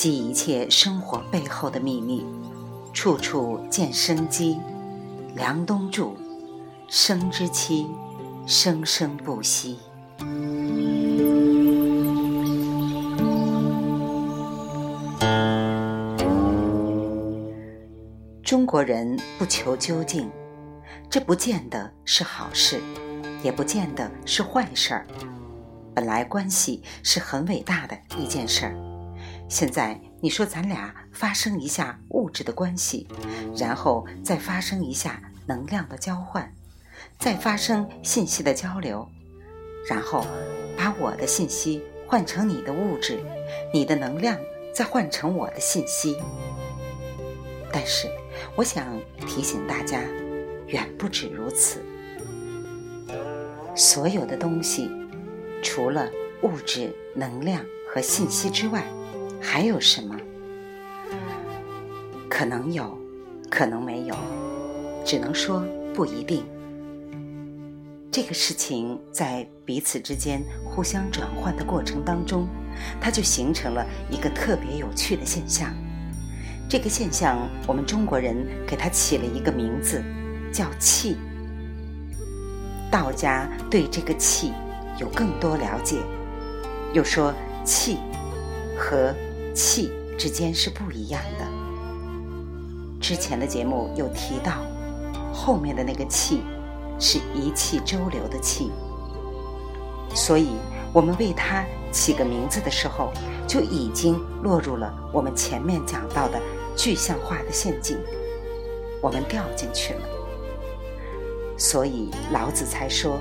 记、一切生活背后的秘密，处处见生机。梁冬柱，生之期，生生不息。中国人不求究竟，这不见得是好事，也不见得是坏事儿。本来关系是很伟大的一件事儿，现在你说咱俩发生一下物质的关系，然后再发生一下能量的交换，再发生信息的交流，然后把我的信息换成你的物质，你的能量再换成我的信息。但是，我想提醒大家，远不止如此，所有的东西。除了物质、能量和信息之外，还有什么？可能有，可能没有，只能说不一定。这个事情在彼此之间互相转换的过程当中，它就形成了一个特别有趣的现象。这个现象，我们中国人给它起了一个名字，叫气。道家对这个气。有更多了解，又说气和气之间是不一样的。之前的节目有提到，后面的那个气是一气周流的气，所以我们为它起个名字的时候，就已经落入了我们前面讲到的具象化的陷阱，我们掉进去了。所以老子才说。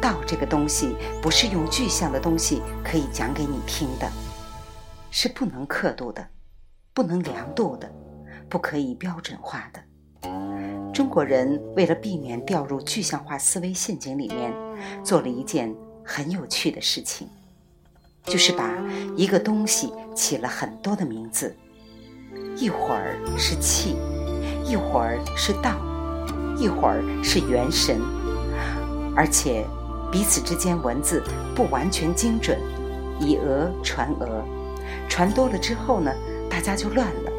道这个东西不是用具象的东西可以讲给你听的，是不能刻度的，不能量度的，不可以标准化的。中国人为了避免掉入具象化思维陷阱里面，做了一件很有趣的事情，就是把一个东西起了很多的名字，一会儿是气，一会儿是道，一会儿是元神，而且。彼此之间文字不完全精准，以讹传讹，传多了之后呢，大家就乱了。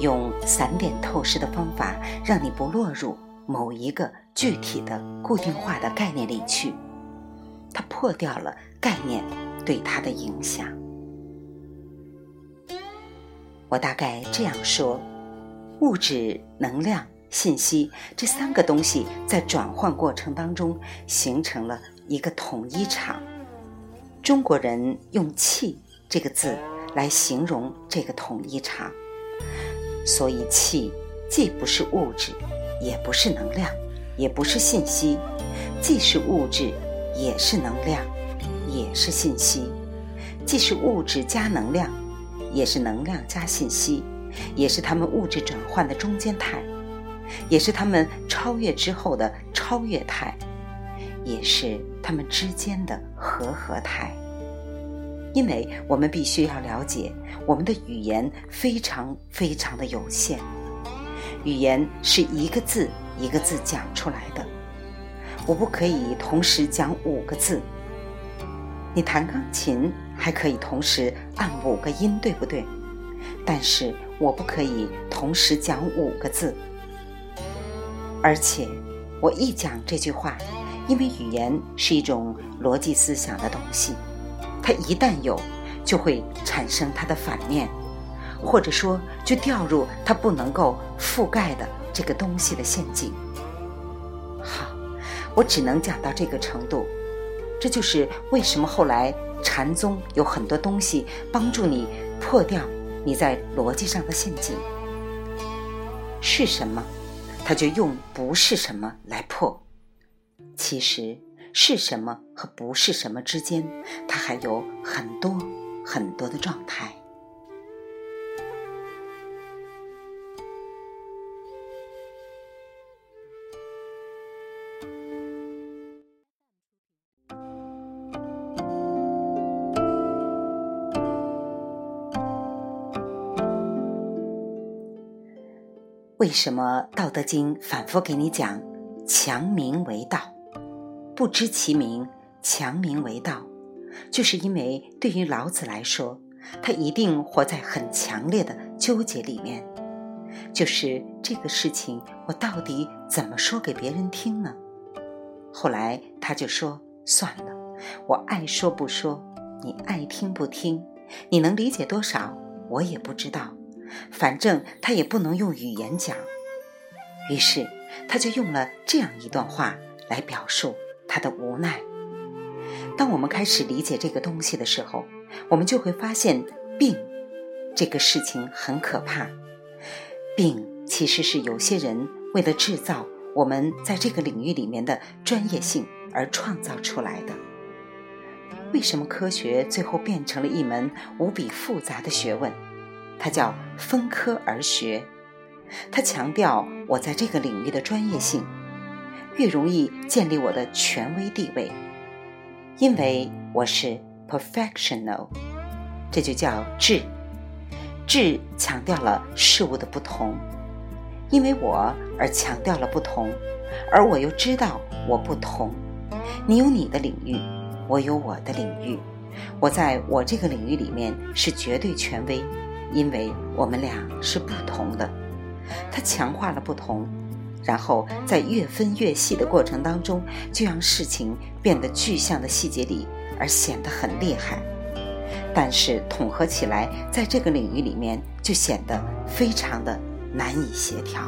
用散点透视的方法，让你不落入某一个具体的固定化的概念里去，它破掉了概念对它的影响。我大概这样说：物质能量。信息这三个东西在转换过程当中形成了一个统一场。中国人用“气”这个字来形容这个统一场，所以气既不是物质，也不是能量，也不是信息，既是物质，也是能量，也是信息；既是物质加能量，也是能量加信息，也是它们物质转换的中间态。也是他们超越之后的超越态，也是他们之间的和合态。因为我们必须要了解，我们的语言非常非常的有限，语言是一个字一个字讲出来的。我不可以同时讲五个字。你弹钢琴还可以同时按五个音，对不对？但是我不可以同时讲五个字。而且，我一讲这句话，因为语言是一种逻辑思想的东西，它一旦有，就会产生它的反面，或者说就掉入它不能够覆盖的这个东西的陷阱。好，我只能讲到这个程度。这就是为什么后来禅宗有很多东西帮助你破掉你在逻辑上的陷阱。是什么？他就用不是什么来破，其实是什么和不是什么之间，它还有很多很多的状态。为什么《道德经》反复给你讲“强名为道”？不知其名，强名为道，就是因为对于老子来说，他一定活在很强烈的纠结里面，就是这个事情我到底怎么说给别人听呢？后来他就说：“算了，我爱说不说，你爱听不听，你能理解多少，我也不知道，反正他也不能用语言讲。”于是他就用了这样一段话来表述他的无奈。当我们开始理解这个东西的时候，我们就会发现，病这个事情很可怕。病其实是有些人为了制造我们在这个领域里面的专业性而创造出来的。为什么科学最后变成了一门无比复杂的学问？它叫分科而学。它强调我在这个领域的专业性，越容易建立我的权威地位。因为我是 professional，这就叫智。智强调了事物的不同，因为我而强调了不同，而我又知道我不同。你有你的领域，我有我的领域。我在我这个领域里面是绝对权威，因为我们俩是不同的。它强化了不同。然后在越分越细的过程当中，就让事情变得具象的细节里，而显得很厉害。但是统合起来，在这个领域里面就显得非常的难以协调。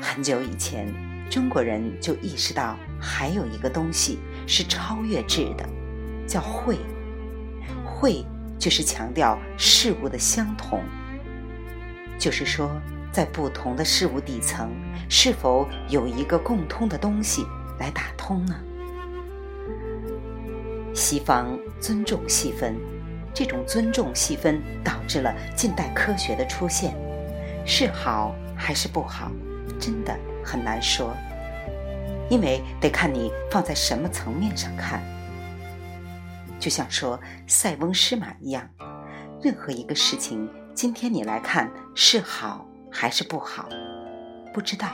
很久以前，中国人就意识到还有一个东西是超越质的，叫会。会就是强调事物的相同，就是说。在不同的事物底层，是否有一个共通的东西来打通呢？西方尊重细分，这种尊重细分导致了近代科学的出现，是好还是不好，真的很难说，因为得看你放在什么层面上看。就像说塞翁失马一样，任何一个事情，今天你来看是好。还是不好，不知道，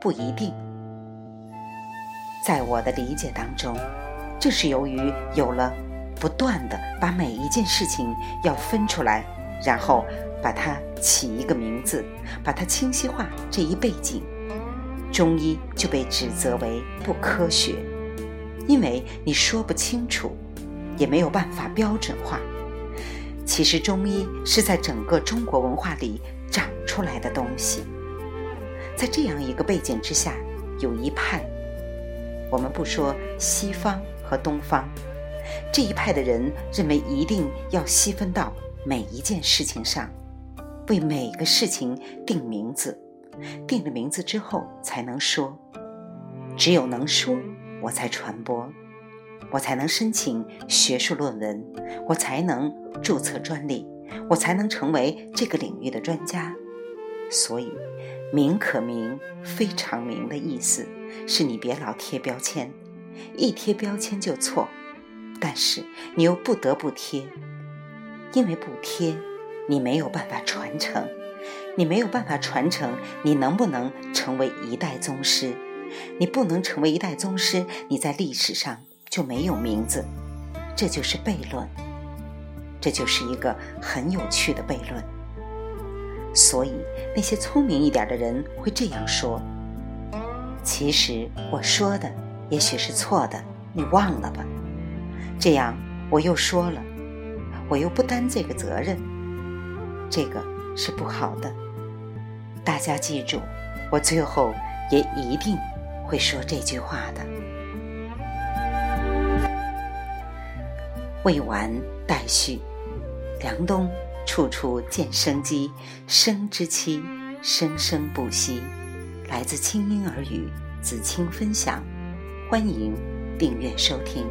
不一定。在我的理解当中，这是由于有了不断的把每一件事情要分出来，然后把它起一个名字，把它清晰化这一背景，中医就被指责为不科学，因为你说不清楚，也没有办法标准化。其实中医是在整个中国文化里。长出来的东西，在这样一个背景之下，有一派，我们不说西方和东方，这一派的人认为一定要细分到每一件事情上，为每个事情定名字，定了名字之后才能说，只有能说，我才传播，我才能申请学术论文，我才能注册专利。我才能成为这个领域的专家，所以“名可名，非常名”的意思是你别老贴标签，一贴标签就错。但是你又不得不贴，因为不贴，你没有办法传承，你没有办法传承，你能不能成为一代宗师？你不能成为一代宗师，你在历史上就没有名字，这就是悖论。这就是一个很有趣的悖论，所以那些聪明一点的人会这样说：“其实我说的也许是错的，你忘了吧。”这样我又说了，我又不担这个责任，这个是不好的。大家记住，我最后也一定会说这句话的。未完待续。凉冬，处处见生机，生之期，生生不息。来自清音耳语，子清分享，欢迎订阅收听。